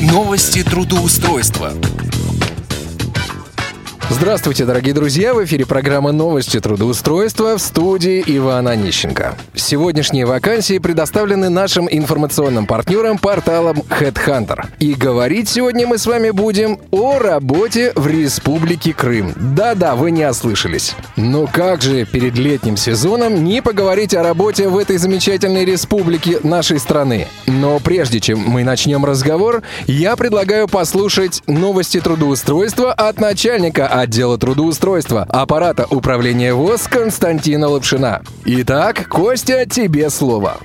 Новости трудоустройства. Здравствуйте, дорогие друзья! В эфире программа «Новости трудоустройства» в студии Ивана Онищенко. Сегодняшние вакансии предоставлены нашим информационным партнерам порталом HeadHunter. И говорить сегодня мы с вами будем о работе в Республике Крым. Да-да, вы не ослышались. Но как же перед летним сезоном не поговорить о работе в этой замечательной республике нашей страны? Но прежде чем мы начнем разговор, я предлагаю послушать новости трудоустройства от начальника отдела трудоустройства аппарата управления ВОЗ Константина Лапшина. Итак, Костя, тебе слово.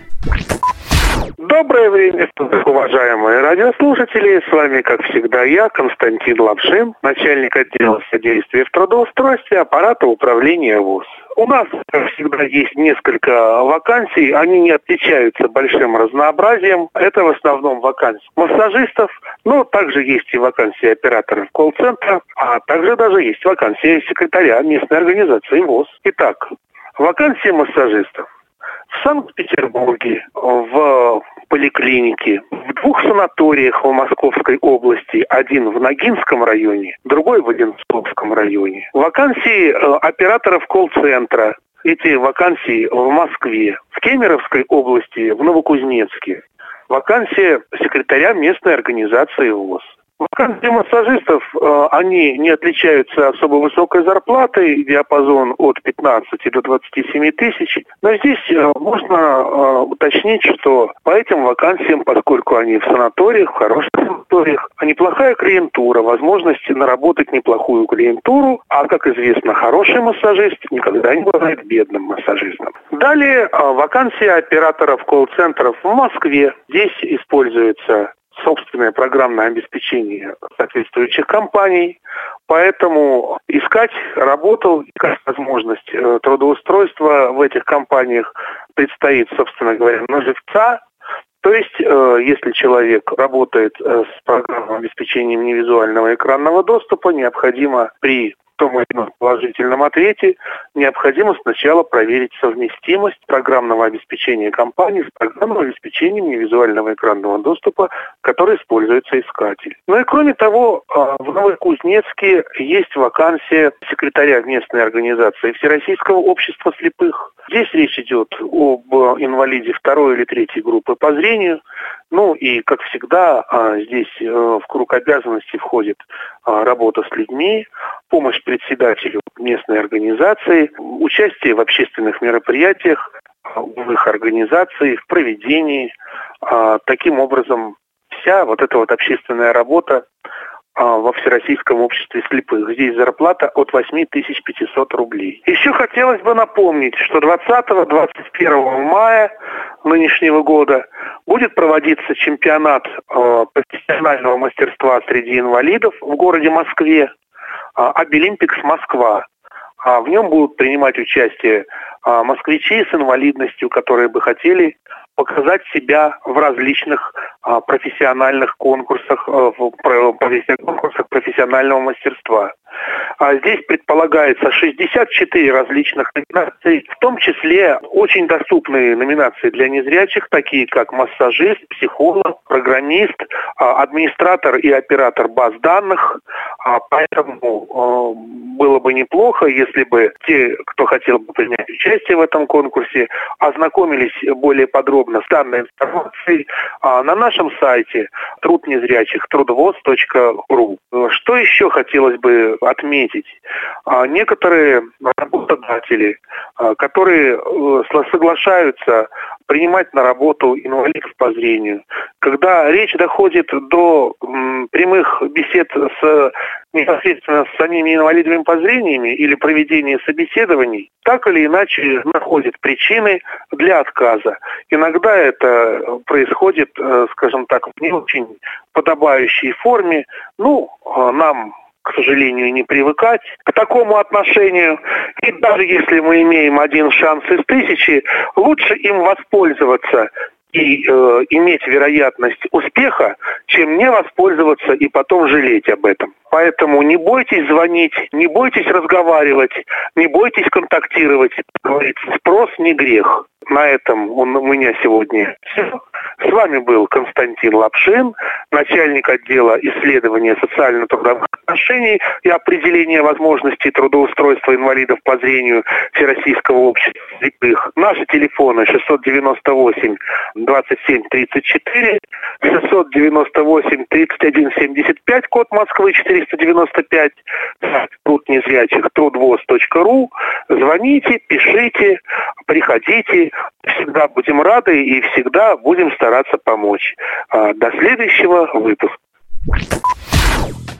Доброе время уважаемые радиослушатели. С вами, как всегда, я, Константин Лапшин, начальник отдела содействия в трудоустройстве аппарата управления ВОЗ. У нас, всегда, есть несколько вакансий. Они не отличаются большим разнообразием. Это в основном вакансии массажистов, но также есть и вакансии операторов колл-центра, а также даже есть вакансия секретаря местной организации ВОЗ. Итак, вакансии массажистов. В Санкт-Петербурге, в поликлинике, в двух санаториях в Московской области, один в Ногинском районе, другой в Одинцовском районе. Вакансии э, операторов колл-центра, эти вакансии в Москве, в Кемеровской области, в Новокузнецке. Вакансия секретаря местной организации ВОЗ. Вакансии массажистов, э, они не отличаются особо высокой зарплатой, диапазон от 15 до 27 тысяч. Но здесь э, можно э, уточнить, что по этим вакансиям, поскольку они в санаториях, в хороших санаториях, а неплохая клиентура, возможность наработать неплохую клиентуру, а, как известно, хороший массажист никогда не бывает бедным массажистом. Далее вакансия операторов колл-центров в Москве. Здесь используется собственное программное обеспечение соответствующих компаний. Поэтому искать работу, искать возможность э, трудоустройства в этих компаниях предстоит, собственно говоря, на живца. То есть, э, если человек работает э, с программным обеспечением невизуального экранного доступа, необходимо при том или ином положительном ответе, необходимо сначала проверить совместимость программного обеспечения компании с программным обеспечением невизуального экранного доступа, который используется искатель. Ну и кроме того, а, в Новокузнецке есть вакансия секретаря местной организации Всероссийского общества слепых. Здесь речь идет об инвалиде второй или третьей группы по зрению. Ну и, как всегда, а, здесь э, в круг обязанностей входит а, работа с людьми, помощь председателю местной организации, участие в общественных мероприятиях, а, в их организации, в проведении. Таким образом, вся вот эта вот общественная работа во Всероссийском обществе слепых. Здесь зарплата от 8500 рублей. Еще хотелось бы напомнить, что 20-21 мая нынешнего года будет проводиться чемпионат э, профессионального мастерства среди инвалидов в городе Москве, Обилимпикс Москва. А в нем будут принимать участие а, москвичи с инвалидностью, которые бы хотели показать себя в различных а, профессиональных конкурсах, а, в конкурсах профессионального мастерства. А здесь предполагается 64 различных номинаций, в том числе очень доступные номинации для незрячих, такие как массажист, психолог, программист, а, администратор и оператор баз данных. А, поэтому а, было бы неплохо, если бы те, кто хотел бы принять участие в этом конкурсе, ознакомились более подробно с данной информацией на нашем сайте труд незрячих трудовоз.ру. Что еще хотелось бы отметить. А, некоторые работодатели, а, которые э, соглашаются принимать на работу инвалидов по зрению. Когда речь доходит до прямых бесед с непосредственно с самими инвалидами по зрению или проведения собеседований, так или иначе находят причины для отказа. Иногда это происходит, э, скажем так, в не очень подобающей форме. Ну, а, нам к сожалению, не привыкать к такому отношению. И даже если мы имеем один шанс из тысячи, лучше им воспользоваться и э, иметь вероятность успеха, чем не воспользоваться и потом жалеть об этом. Поэтому не бойтесь звонить, не бойтесь разговаривать, не бойтесь контактировать. Говорится, спрос не грех. На этом у меня сегодня все. С вами был Константин Лапшин, начальник отдела исследования социально-трудовых отношений и определения возможностей трудоустройства инвалидов по зрению Всероссийского общества слепых. Наши телефоны 698 27 34, 698 31 75, код Москвы 495, труд незрячих трудвоз.ру. Звоните, пишите, приходите. Всегда будем рады и всегда будем стараться помочь. А, до следующего выпуска.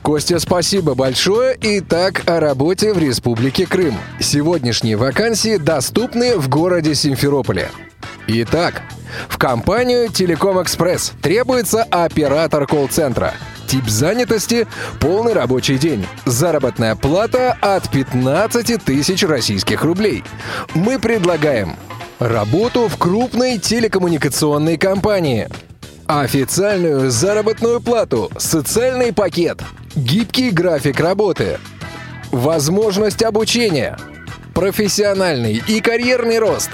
Костя, спасибо большое. Итак, о работе в Республике Крым. Сегодняшние вакансии доступны в городе Симферополе. Итак, в компанию Телеком Экспресс требуется оператор колл-центра. Тип занятости – полный рабочий день. Заработная плата от 15 тысяч российских рублей. Мы предлагаем работу в крупной телекоммуникационной компании – Официальную заработную плату, социальный пакет, гибкий график работы, возможность обучения, профессиональный и карьерный рост,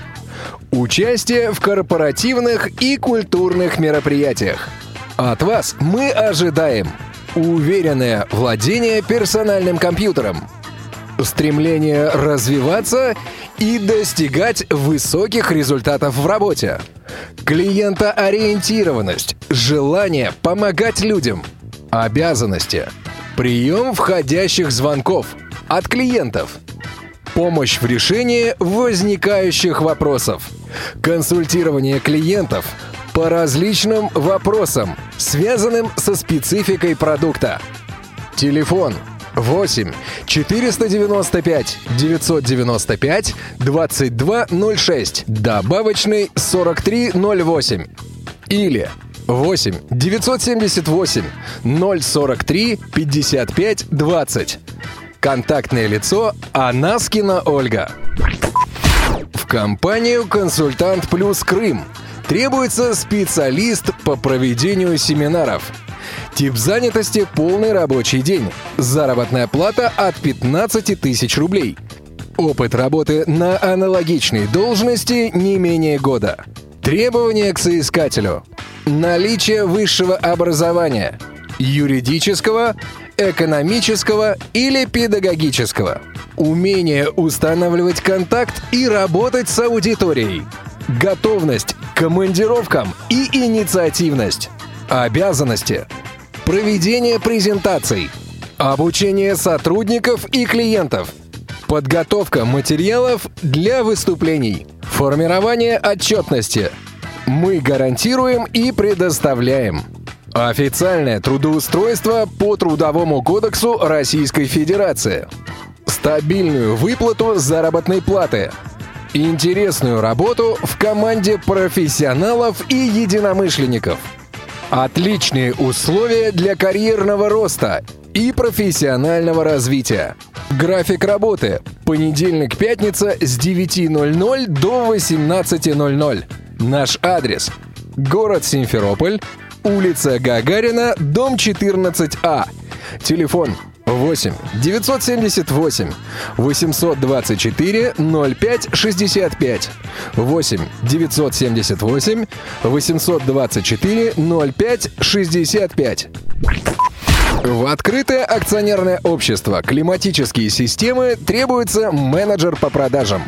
участие в корпоративных и культурных мероприятиях. От вас мы ожидаем уверенное владение персональным компьютером, стремление развиваться и достигать высоких результатов в работе – Клиентоориентированность, желание помогать людям, обязанности, прием входящих звонков от клиентов, помощь в решении возникающих вопросов, консультирование клиентов по различным вопросам, связанным со спецификой продукта. Телефон 8 495 995 2206, добавочный 4308 или 8 978 043 55 20. Контактное лицо Анаскина Ольга. В компанию «Консультант Плюс Крым» требуется специалист по проведению семинаров – Тип занятости – полный рабочий день. Заработная плата от 15 тысяч рублей. Опыт работы на аналогичной должности не менее года. Требования к соискателю. Наличие высшего образования. Юридического, экономического или педагогического. Умение устанавливать контакт и работать с аудиторией. Готовность командировкам и инициативность. Обязанности – проведение презентаций, обучение сотрудников и клиентов, подготовка материалов для выступлений, формирование отчетности. Мы гарантируем и предоставляем официальное трудоустройство по Трудовому кодексу Российской Федерации, стабильную выплату заработной платы, интересную работу в команде профессионалов и единомышленников – Отличные условия для карьерного роста и профессионального развития. График работы. Понедельник-пятница с 9.00 до 18.00. Наш адрес. Город Симферополь, улица Гагарина, дом 14А. Телефон 8 978 824 05 65 8 978 824 05 65 в открытое акционерное общество «Климатические системы» требуется менеджер по продажам.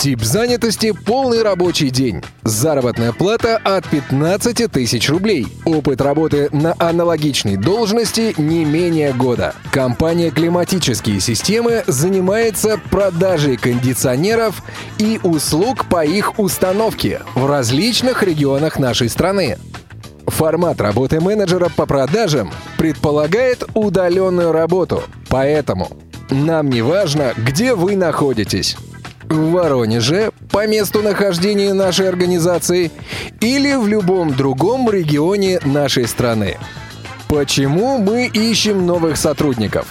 Тип занятости – полный рабочий день. Заработная плата от 15 тысяч рублей. Опыт работы на аналогичной должности не менее года. Компания «Климатические системы» занимается продажей кондиционеров и услуг по их установке в различных регионах нашей страны. Формат работы менеджера по продажам предполагает удаленную работу, поэтому нам не важно, где вы находитесь в Воронеже по месту нахождения нашей организации или в любом другом регионе нашей страны. Почему мы ищем новых сотрудников?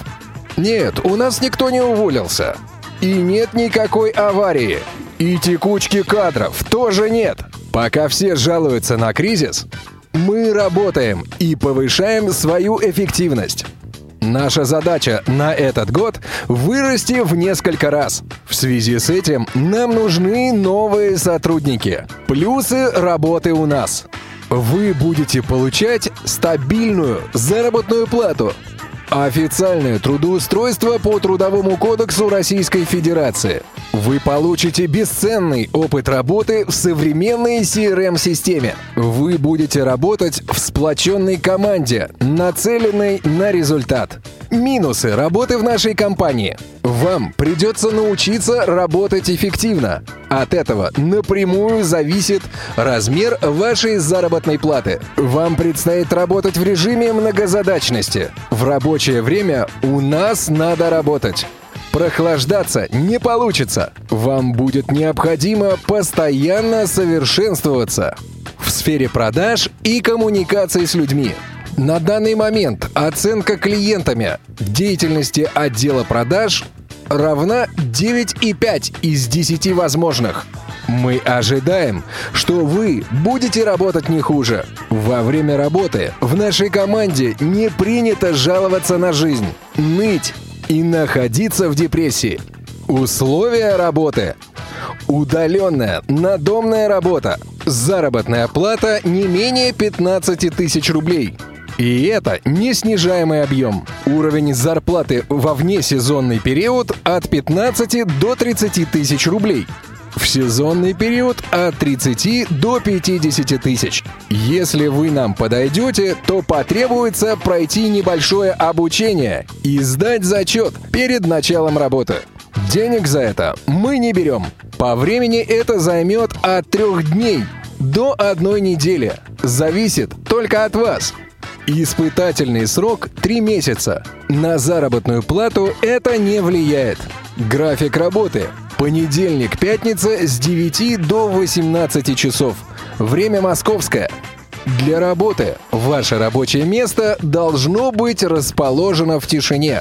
Нет, у нас никто не уволился. И нет никакой аварии. И текучки кадров тоже нет. Пока все жалуются на кризис, мы работаем и повышаем свою эффективность. Наша задача на этот год — вырасти в несколько раз. В связи с этим нам нужны новые сотрудники. Плюсы работы у нас. Вы будете получать стабильную заработную плату. Официальное трудоустройство по Трудовому кодексу Российской Федерации. Вы получите бесценный опыт работы в современной CRM-системе. Вы будете работать в сплоченной команде, нацеленной на результат. Минусы работы в нашей компании. Вам придется научиться работать эффективно. От этого напрямую зависит размер вашей заработной платы. Вам предстоит работать в режиме многозадачности. В рабочее время у нас надо работать. Прохлаждаться не получится. Вам будет необходимо постоянно совершенствоваться в сфере продаж и коммуникации с людьми. На данный момент оценка клиентами деятельности отдела продаж равна 9,5 из 10 возможных. Мы ожидаем, что вы будете работать не хуже. Во время работы в нашей команде не принято жаловаться на жизнь, ныть и находиться в депрессии. Условия работы. Удаленная надомная работа. Заработная плата не менее 15 тысяч рублей. И это не снижаемый объем. Уровень зарплаты во внесезонный период от 15 до 30 тысяч рублей. В сезонный период от 30 до 50 тысяч. Если вы нам подойдете, то потребуется пройти небольшое обучение и сдать зачет перед началом работы. Денег за это мы не берем. По времени это займет от трех дней до одной недели. Зависит только от вас. Испытательный срок 3 месяца. На заработную плату это не влияет. График работы. Понедельник-пятница с 9 до 18 часов. Время московское. Для работы ваше рабочее место должно быть расположено в тишине,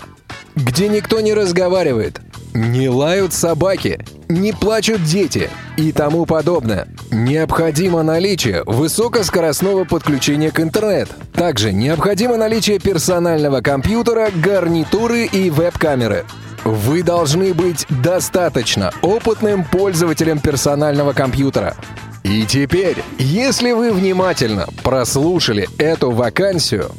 где никто не разговаривает, не лают собаки, не плачут дети и тому подобное. Необходимо наличие высокоскоростного подключения к интернет. Также необходимо наличие персонального компьютера, гарнитуры и веб-камеры. Вы должны быть достаточно опытным пользователем персонального компьютера. И теперь, если вы внимательно прослушали эту вакансию,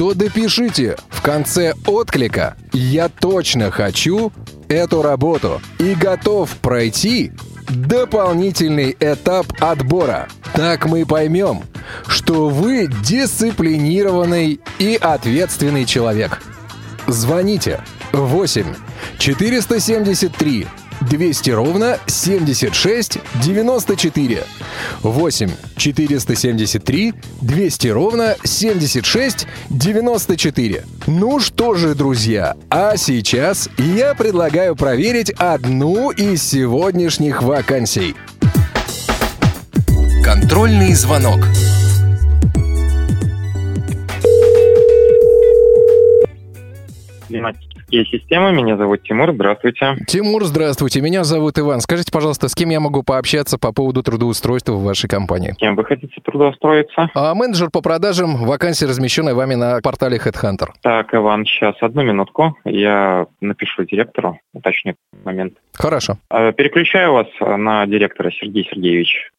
то допишите в конце отклика «Я точно хочу эту работу и готов пройти дополнительный этап отбора. Так мы поймем, что вы дисциплинированный и ответственный человек. Звоните 8 473 200 ровно 76 94. 8 473 200 ровно 76 94. Ну что же, друзья, а сейчас я предлагаю проверить одну из сегодняшних вакансий. Контрольный звонок. Климатические системы. Меня зовут Тимур. Здравствуйте. Тимур, здравствуйте. Меня зовут Иван. Скажите, пожалуйста, с кем я могу пообщаться по поводу трудоустройства в вашей компании? Кем вы хотите трудоустроиться? А, менеджер по продажам, вакансия, размещенная вами на портале HeadHunter. Так, Иван, сейчас одну минутку. Я напишу директору, уточню момент. Хорошо. А, Переключаю вас на директора Сергей Сергеевич.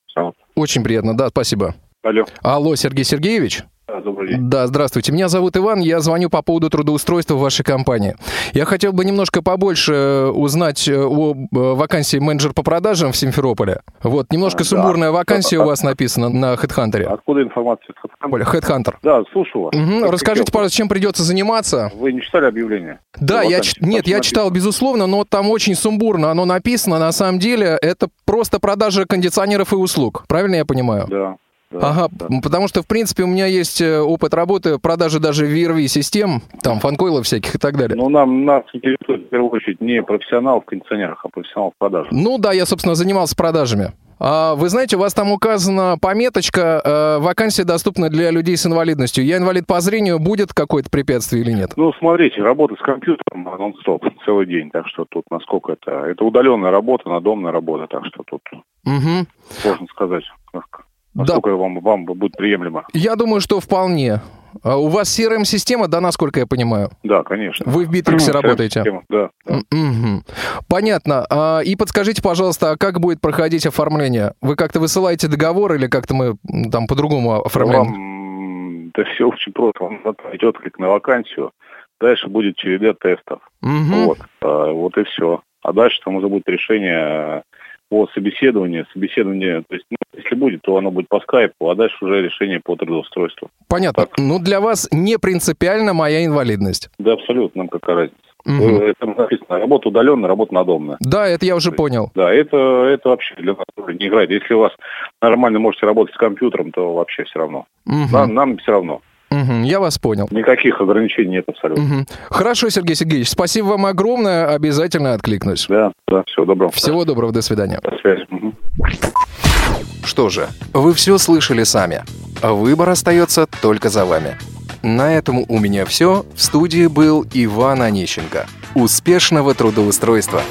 Очень приятно, да, спасибо. Алло. Алло, Сергей Сергеевич? Да, добрый день. Да, здравствуйте. Меня зовут Иван, я звоню по поводу трудоустройства в вашей компании. Я хотел бы немножко побольше э, узнать э, о э, вакансии менеджер по продажам в Симферополе. Вот, немножко А, сумбурная да. вакансия у вас написана на HeadHunter. Откуда информация? HeadHunter. Да, слушаю вас. Как Расскажите, пожалуйста, чем придется заниматься? Вы не читали объявление? Да, Ну, я ч- нет, я написано. читал, безусловно, но там очень сумбурно оно написано. На самом деле это просто продажа кондиционеров и услуг. Правильно я понимаю? Да. Да, Ага, да. потому что, в принципе, у меня есть э, опыт работы продажи даже VRV-систем, там, фанкойлов всяких и так далее. Но нам нас интересует в первую очередь не профессионал в кондиционерах, а профессионал в продажах. Ну да, я, собственно, занимался продажами. А, вы знаете, у вас там указана пометочка э, «Вакансия доступна для людей с инвалидностью». Я инвалид по зрению, будет какое-то препятствие или нет? Ну, смотрите, работа с компьютером нон-стоп целый день, так что тут насколько это... Это удаленная работа, надомная работа, так что тут Угу. сложно сказать, как- Да, насколько вам, вам будет приемлемо. я думаю, что вполне. А у вас CRM-система, да, насколько я понимаю? Да, конечно. Вы в Битриксе работаете? Да. да. Мгм. Понятно. А, И подскажите, пожалуйста, а как будет проходить оформление? Вы как-то высылаете договор или как-то мы там по-другому оформляем? Вам это все очень просто. Вам идет клик на вакансию. Дальше будет череда тестов. Мгм. Вот. Вот и все. А дальше там уже будет решение по собеседованию. Собеседование, то есть, ну, если будет, то оно будет по скайпу, а дальше уже решение по трудоустройству. Понятно. Так. Ну, для вас не принципиально моя инвалидность. Да, абсолютно, нам какая разница. Мгм. Э, Это написано, работа удаленная, работа надомная. Да, это я уже понял. Да, это, это вообще для нас не играет. Если у вас нормально можете работать с компьютером, то вообще все равно. Мгм. Нам, нам все равно. Мгм. Я вас понял. Никаких ограничений нет абсолютно. Мгм. Хорошо, Сергей Сергеевич, спасибо вам огромное. Обязательно откликнусь. Да, да, всего доброго. Всего доброго, до свидания. До связи. Мгм. Что же, вы все слышали сами. Выбор остается только за вами. На этом у меня все. В студии был Иван Онищенко. Успешного трудоустройства!